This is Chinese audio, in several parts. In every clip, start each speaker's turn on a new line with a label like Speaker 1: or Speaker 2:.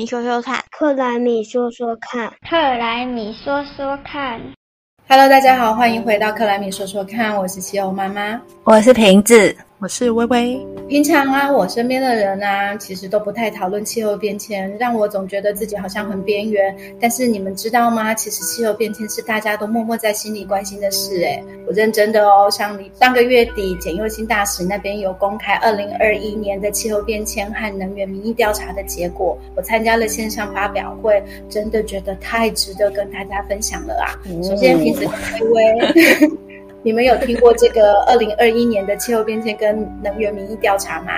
Speaker 1: 米说说看，
Speaker 2: 克莱米说说看，
Speaker 3: 克莱米说说看。
Speaker 4: Hello，大家好，欢迎回到克莱米说说看，我是西欧妈妈，
Speaker 1: 我是瓶子。
Speaker 5: 我是微微。
Speaker 4: 平常啊，我身边的人啊，其实都不太讨论气候变迁，让我总觉得自己好像很边缘。但是你们知道吗？其实气候变迁是大家都默默在心里关心的事。诶我认真的哦。像你上个月底，简佑新大使那边有公开二零二一年的气候变迁和能源民意调查的结果，我参加了线上发表会，真的觉得太值得跟大家分享了啊。首先，平时 微微。你们有听过这个二零二一年的气候变迁跟能源民意调查吗？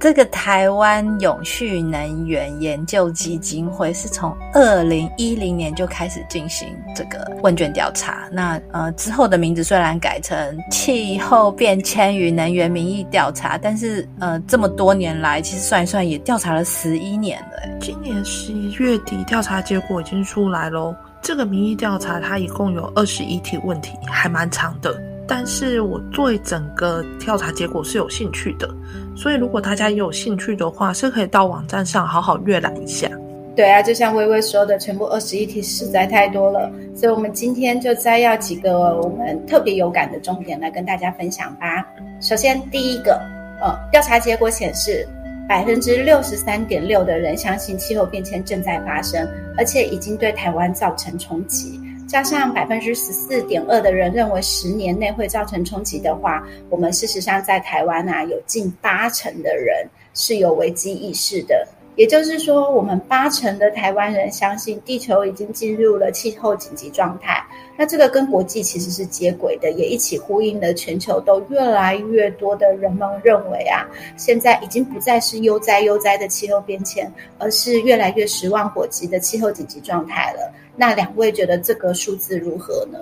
Speaker 1: 这个台湾永续能源研究基金会是从二零一零年就开始进行这个问卷调查。那呃之后的名字虽然改成气候变迁与能源民意调查，但是呃这么多年来，其实算一算也调查了十一年了。
Speaker 5: 今年十一月底调查结果已经出来喽。这个民意调查它一共有二十一题问题，还蛮长的。但是我对整个调查结果是有兴趣的，所以如果大家也有兴趣的话，是可以到网站上好好阅览一下。
Speaker 4: 对啊，就像微微说的，全部二十一题实在太多了，所以我们今天就摘要几个我们特别有感的重点来跟大家分享吧。首先，第一个，呃，调查结果显示。百分之六十三点六的人相信气候变迁正在发生，而且已经对台湾造成冲击。加上百分之十四点二的人认为十年内会造成冲击的话，我们事实上在台湾啊，有近八成的人是有危机意识的。也就是说，我们八成的台湾人相信地球已经进入了气候紧急状态。那这个跟国际其实是接轨的，也一起呼应了全球都越来越多的人们认为啊，现在已经不再是悠哉悠哉的气候变迁，而是越来越十万火急的气候紧急状态了。那两位觉得这个数字如何呢？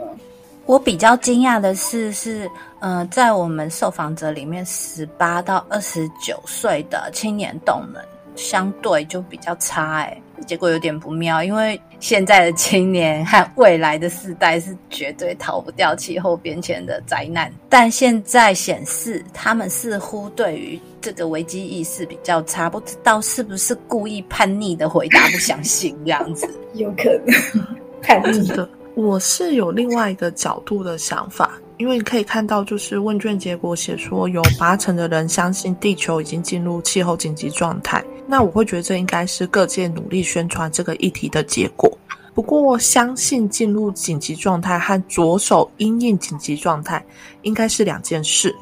Speaker 1: 我比较惊讶的是，是呃，在我们受访者里面，十八到二十九岁的青年动能。相对就比较差哎，结果有点不妙，因为现在的青年和未来的世代是绝对逃不掉气候变迁的灾难，但现在显示他们似乎对于这个危机意识比较差，不知道是不是故意叛逆的回答不相信这样子，
Speaker 4: 有可能叛逆
Speaker 5: 的。我是有另外一个角度的想法。因为你可以看到，就是问卷结果写说，有八成的人相信地球已经进入气候紧急状态。那我会觉得这应该是各界努力宣传这个议题的结果。不过，相信进入紧急状态和着手因应紧急状态应该是两件事。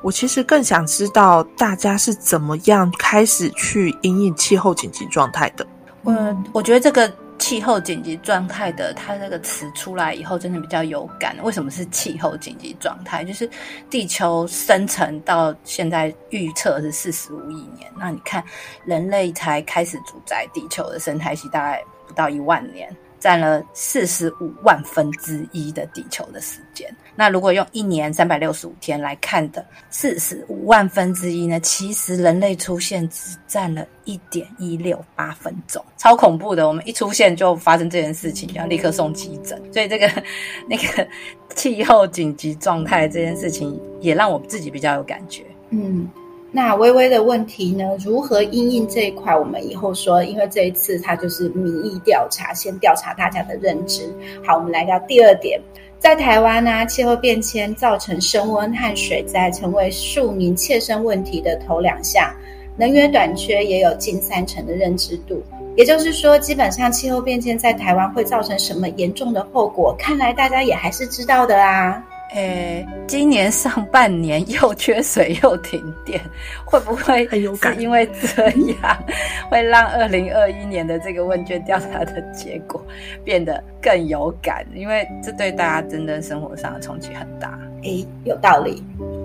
Speaker 5: 我其实更想知道大家是怎么样开始去因应气候紧急状态的。
Speaker 1: 嗯，我觉得这个。气候紧急状态的，它这个词出来以后，真的比较有感。为什么是气候紧急状态？就是地球生成到现在预测是四十五亿年，那你看人类才开始主宰地球的生态系，大概不到一万年。占了四十五万分之一的地球的时间。那如果用一年三百六十五天来看的四十五万分之一呢？其实人类出现只占了一点一六八分钟，超恐怖的。我们一出现就发生这件事情，要立刻送急诊。所以这个 那个气候紧急状态这件事情，也让我自己比较有感觉。
Speaker 4: 嗯。那微微的问题呢？如何应应这一块？我们以后说，因为这一次它就是民意调查，先调查大家的认知。好，我们来到第二点，在台湾呢，气候变迁造成升温和水灾成为庶民切身问题的头两项，能源短缺也有近三成的认知度。也就是说，基本上气候变迁在台湾会造成什么严重的后果？看来大家也还是知道的啊。
Speaker 1: 诶，今年上半年又缺水又停电，会不会 是因为这样，会让二零二一年的这个问卷调查的结果变得更有感？因为这对大家真的生活上的冲击很大。
Speaker 4: 诶，有道理。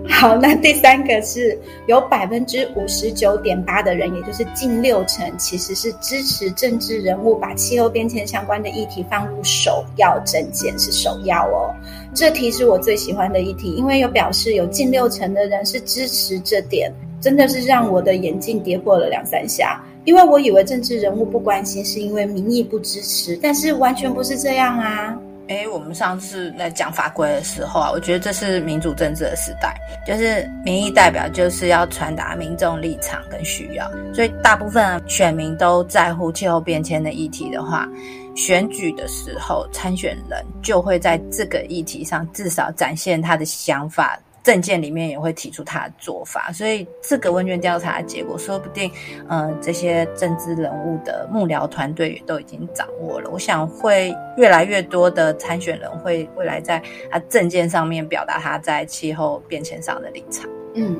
Speaker 4: 好，那第三个是有百分之五十九点八的人，也就是近六成，其实是支持政治人物把气候变迁相关的议题放入首要政见，是首要哦。这题是我最喜欢的一题，因为有表示有近六成的人是支持这点，真的是让我的眼镜跌破了两三下。因为我以为政治人物不关心是因为民意不支持，但是完全不是这样啊。
Speaker 1: 哎，我们上次在讲法规的时候啊，我觉得这是民主政治的时代，就是民意代表就是要传达民众立场跟需要，所以大部分选民都在乎气候变迁的议题的话，选举的时候参选人就会在这个议题上至少展现他的想法。证件里面也会提出他的做法，所以这个问卷调查的结果，说不定，嗯，这些政治人物的幕僚团队也都已经掌握了。我想会越来越多的参选人会未来在他证件上面表达他在气候变迁上的立场。
Speaker 4: 嗯，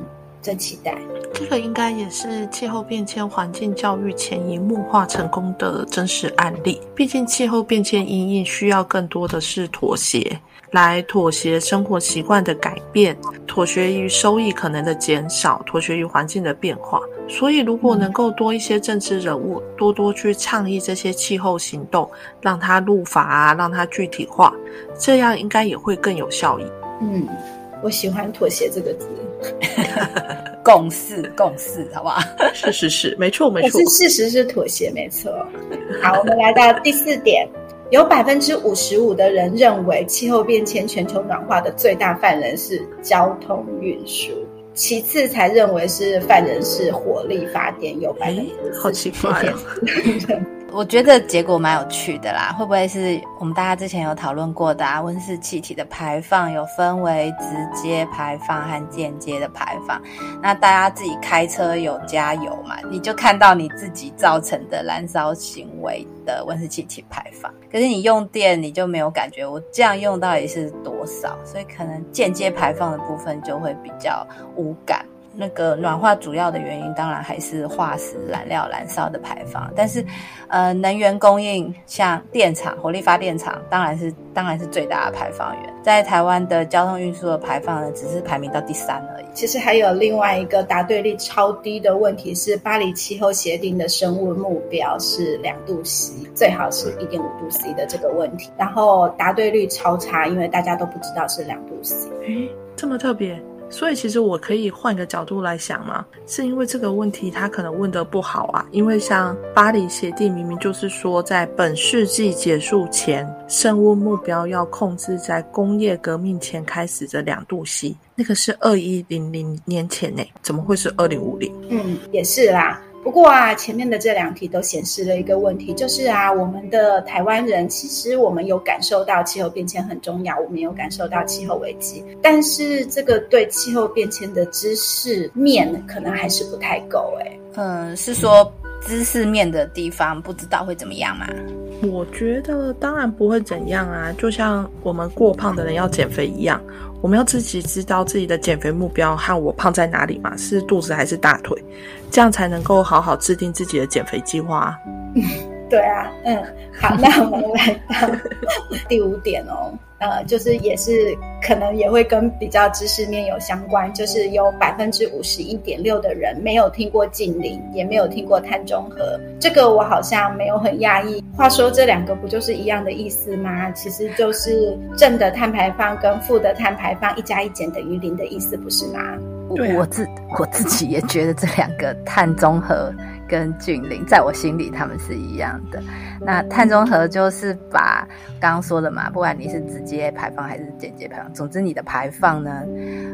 Speaker 4: 真期待。
Speaker 5: 这个应该也是气候变迁环境教育潜移默化成功的真实案例。毕竟气候变迁因应需要更多的是妥协。来妥协生活习惯的改变，妥协于收益可能的减少，妥协于环境的变化。所以，如果能够多一些政治人物多多去倡议这些气候行动，让它入法啊，让它具体化，这样应该也会更有效益。
Speaker 4: 嗯，我喜欢妥协这个字，
Speaker 1: 共识，共识，好不好？
Speaker 5: 是是是，没错没错。
Speaker 4: 是事实是妥协，没错。好，我们来到第四点。有百分之五十五的人认为，气候变迁、全球暖化的最大犯人是交通运输，其次才认为是犯人是火力发电，有百分之
Speaker 5: 好奇怪。
Speaker 1: 我觉得结果蛮有趣的啦，会不会是我们大家之前有讨论过的啊？温室气体的排放有分为直接排放和间接的排放。那大家自己开车有加油嘛？你就看到你自己造成的燃烧行为的温室气体排放。可是你用电，你就没有感觉，我这样用到底是多少？所以可能间接排放的部分就会比较无感。那个暖化主要的原因，当然还是化石燃料燃烧的排放。但是，呃，能源供应像电厂、火力发电厂，当然是当然是最大的排放源。在台湾的交通运输的排放呢，只是排名到第三而已。
Speaker 4: 其实还有另外一个答对率超低的问题是，巴黎气候协定的生物目标是两度 C，最好是一点五度 C 的这个问题。然后答对率超差，因为大家都不知道是两度 C。
Speaker 5: 诶，这么特别。所以其实我可以换个角度来想嘛，是因为这个问题他可能问得不好啊。因为像巴黎协定明明就是说，在本世纪结束前，生物目标要控制在工业革命前开始的两度 C，那个是二一零零年前呢，怎么会是二零五零？
Speaker 4: 嗯，也是啦。不过啊，前面的这两题都显示了一个问题，就是啊，我们的台湾人其实我们有感受到气候变迁很重要，我们有感受到气候危机，但是这个对气候变迁的知识面可能还是不太够哎。
Speaker 1: 嗯，是说知识面的地方不知道会怎么样吗？
Speaker 5: 我觉得当然不会怎样啊，就像我们过胖的人要减肥一样。我们要自己知道自己的减肥目标和我胖在哪里嘛？是肚子还是大腿？这样才能够好好制定自己的减肥计划。
Speaker 4: 对啊，嗯，好，那我们来到第五点哦。呃，就是也是可能也会跟比较知识面有相关，就是有百分之五十一点六的人没有听过近邻，也没有听过碳中和。这个我好像没有很讶异。话说这两个不就是一样的意思吗？其实就是正的碳排放跟负的碳排放一加一减等于零的意思，不是吗？
Speaker 1: 我自我自己也觉得这两个碳中和。跟近邻，在我心里他们是一样的。那碳中和就是把刚刚说的嘛，不管你是直接排放还是间接排放，总之你的排放呢，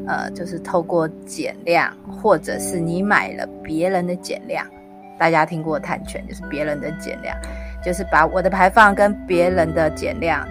Speaker 1: 呃，就是透过减量，或者是你买了别人的减量。大家听过碳权，就是别人的减量，就是把我的排放跟别人的减量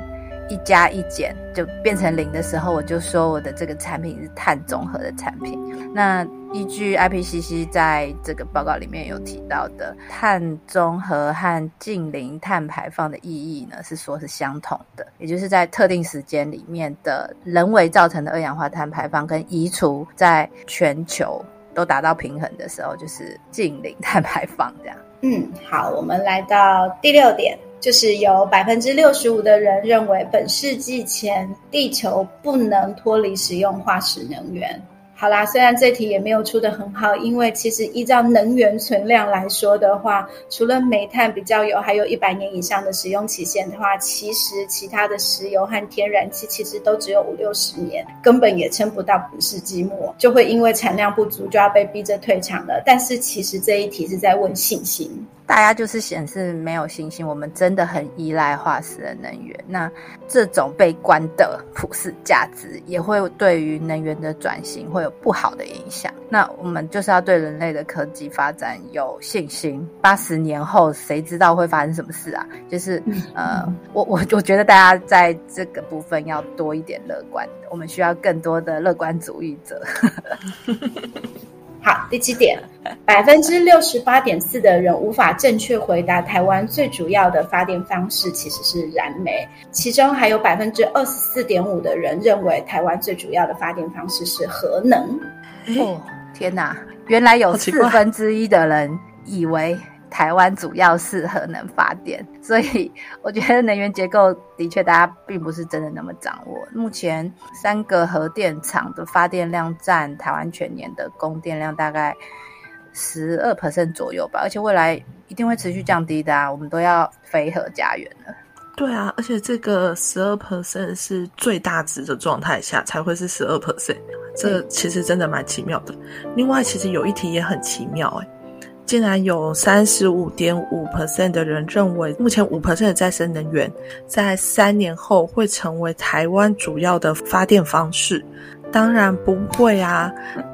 Speaker 1: 一加一减，就变成零的时候，我就说我的这个产品是碳中和的产品。那依据 IPCC 在这个报告里面有提到的碳中和和近零碳排放的意义呢，是说是相同的，也就是在特定时间里面的人为造成的二氧化碳排放跟移除，在全球都达到平衡的时候，就是近零碳排放这样。
Speaker 4: 嗯，好，我们来到第六点，就是有百分之六十五的人认为本世纪前地球不能脱离使用化石能源。好啦，虽然这题也没有出得很好，因为其实依照能源存量来说的话，除了煤炭比较有，还有一百年以上的使用期限的话，其实其他的石油和天然气其实都只有五六十年，根本也撑不到本世纪末，就会因为产量不足就要被逼着退场了。但是其实这一题是在问信心。
Speaker 1: 大家就是显示没有信心，我们真的很依赖化石的能源。那这种被关的普世价值，也会对于能源的转型会有不好的影响。那我们就是要对人类的科技发展有信心。八十年后，谁知道会发生什么事啊？就是呃，我我我觉得大家在这个部分要多一点乐观，我们需要更多的乐观主义者。
Speaker 4: 好，第七点，百分之六十八点四的人无法正确回答台湾最主要的发电方式其实是燃煤，其中还有百分之二十四点五的人认为台湾最主要的发电方式是核能。
Speaker 1: 哦，天哪，原来有四分之一的人以为。台湾主要是核能发电，所以我觉得能源结构的确大家并不是真的那么掌握。目前三个核电厂的发电量占台湾全年的供电量大概十二 percent 左右吧，而且未来一定会持续降低的啊！我们都要非核家园了。
Speaker 5: 对啊，而且这个十二 percent 是最大值的状态下才会是十二 percent，这其实真的蛮奇妙的。另外，其实有一题也很奇妙，哎。竟然有三十五点五 percent 的人认为，目前五 percent 的再生能源在三年后会成为台湾主要的发电方式。当然不会啊！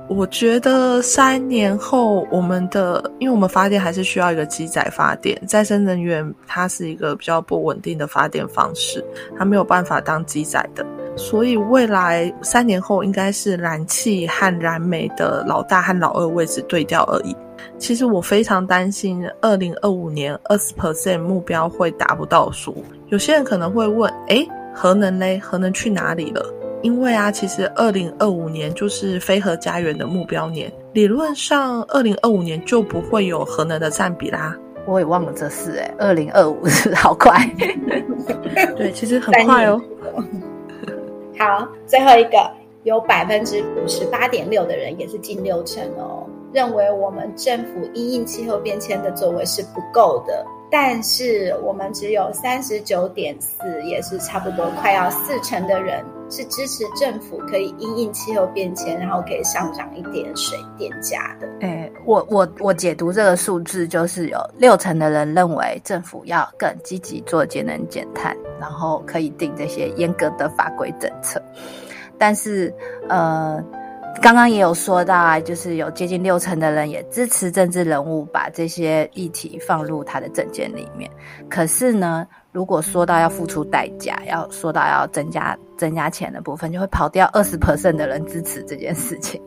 Speaker 5: 我觉得三年后我们的，因为我们发电还是需要一个机载发电，再生能源它是一个比较不稳定的发电方式，它没有办法当机载的，所以未来三年后应该是燃气和燃煤的老大和老二位置对调而已。其实我非常担心，二零二五年二十 percent 目标会达不到数。有些人可能会问：诶，核能嘞？核能去哪里了？因为啊，其实二零二五年就是非核家园的目标年，理论上二零二五年就不会有核能的占比啦。
Speaker 1: 我也忘了这事，诶二零二五好快。
Speaker 5: 对，其实很快哦。
Speaker 4: 好，最后一个，有百分之五十八点六的人也是近六成哦。认为我们政府因应气候变迁的作为是不够的，但是我们只有三十九点四，也是差不多快要四成的人是支持政府可以因应气候变迁，然后可以上涨一点水电价的。
Speaker 1: 哎，我我我解读这个数字，就是有六成的人认为政府要更积极做节能减碳，然后可以定这些严格的法规政策，但是呃。刚刚也有说到啊，就是有接近六成的人也支持政治人物把这些议题放入他的政见里面。可是呢，如果说到要付出代价，要说到要增加增加钱的部分，就会跑掉二十 percent 的人支持这件事情。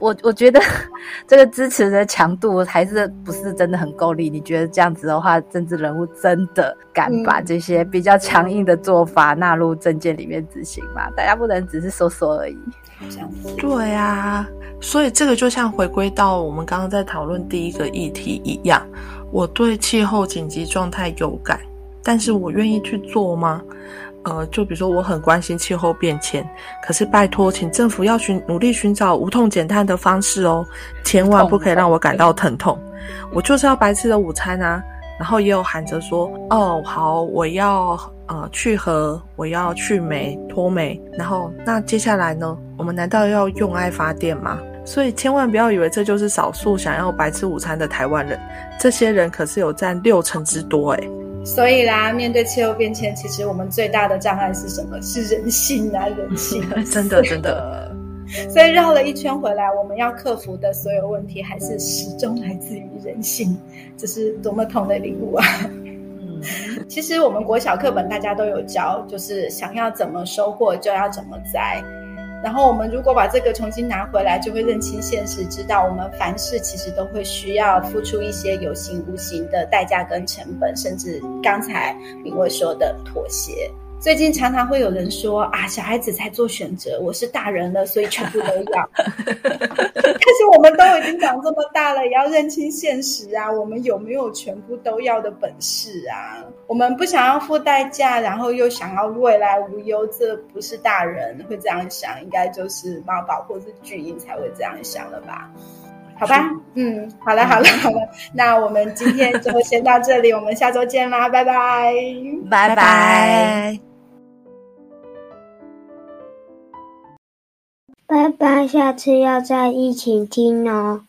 Speaker 1: 我我觉得 这个支持的强度还是不是真的很够力。你觉得这样子的话，政治人物真的敢把这些比较强硬的做法纳入政见里面执行吗？大家不能只是说说而已。
Speaker 5: 对啊，所以这个就像回归到我们刚刚在讨论第一个议题一样，我对气候紧急状态有感，但是我愿意去做吗？呃，就比如说我很关心气候变迁，可是拜托，请政府要寻努力寻找无痛减碳的方式哦，千万不可以让我感到疼痛。我就是要白吃的午餐啊，然后也有喊着说，哦，好，我要。呃，去核，我要去煤脱煤，然后那接下来呢？我们难道要用爱发电吗？所以千万不要以为这就是少数想要白吃午餐的台湾人，这些人可是有占六成之多哎。
Speaker 4: 所以啦，面对气候变迁，其实我们最大的障碍是什么？是人性啊，人性，
Speaker 5: 真 的真的。
Speaker 4: 所以绕了一圈回来，我们要克服的所有问题，还是始终来自于人性。这是多么痛的领悟啊！其实我们国小课本大家都有教，就是想要怎么收获就要怎么栽。然后我们如果把这个重新拿回来，就会认清现实，知道我们凡事其实都会需要付出一些有形无形的代价跟成本，甚至刚才明慧说的妥协。最近常常会有人说啊，小孩子才做选择，我是大人了，所以全部都要。但是我们都已经长这么大了，也要认清现实啊！我们有没有全部都要的本事啊？我们不想要付代价，然后又想要未来无忧，这不是大人会这样想，应该就是妈宝或是巨婴才会这样想了吧？好吧，嗯，好了，好了，好了，那我们今天就先到这里，我们下周见啦，拜拜，
Speaker 1: 拜拜。
Speaker 2: 拜拜，下次要再一起听哦。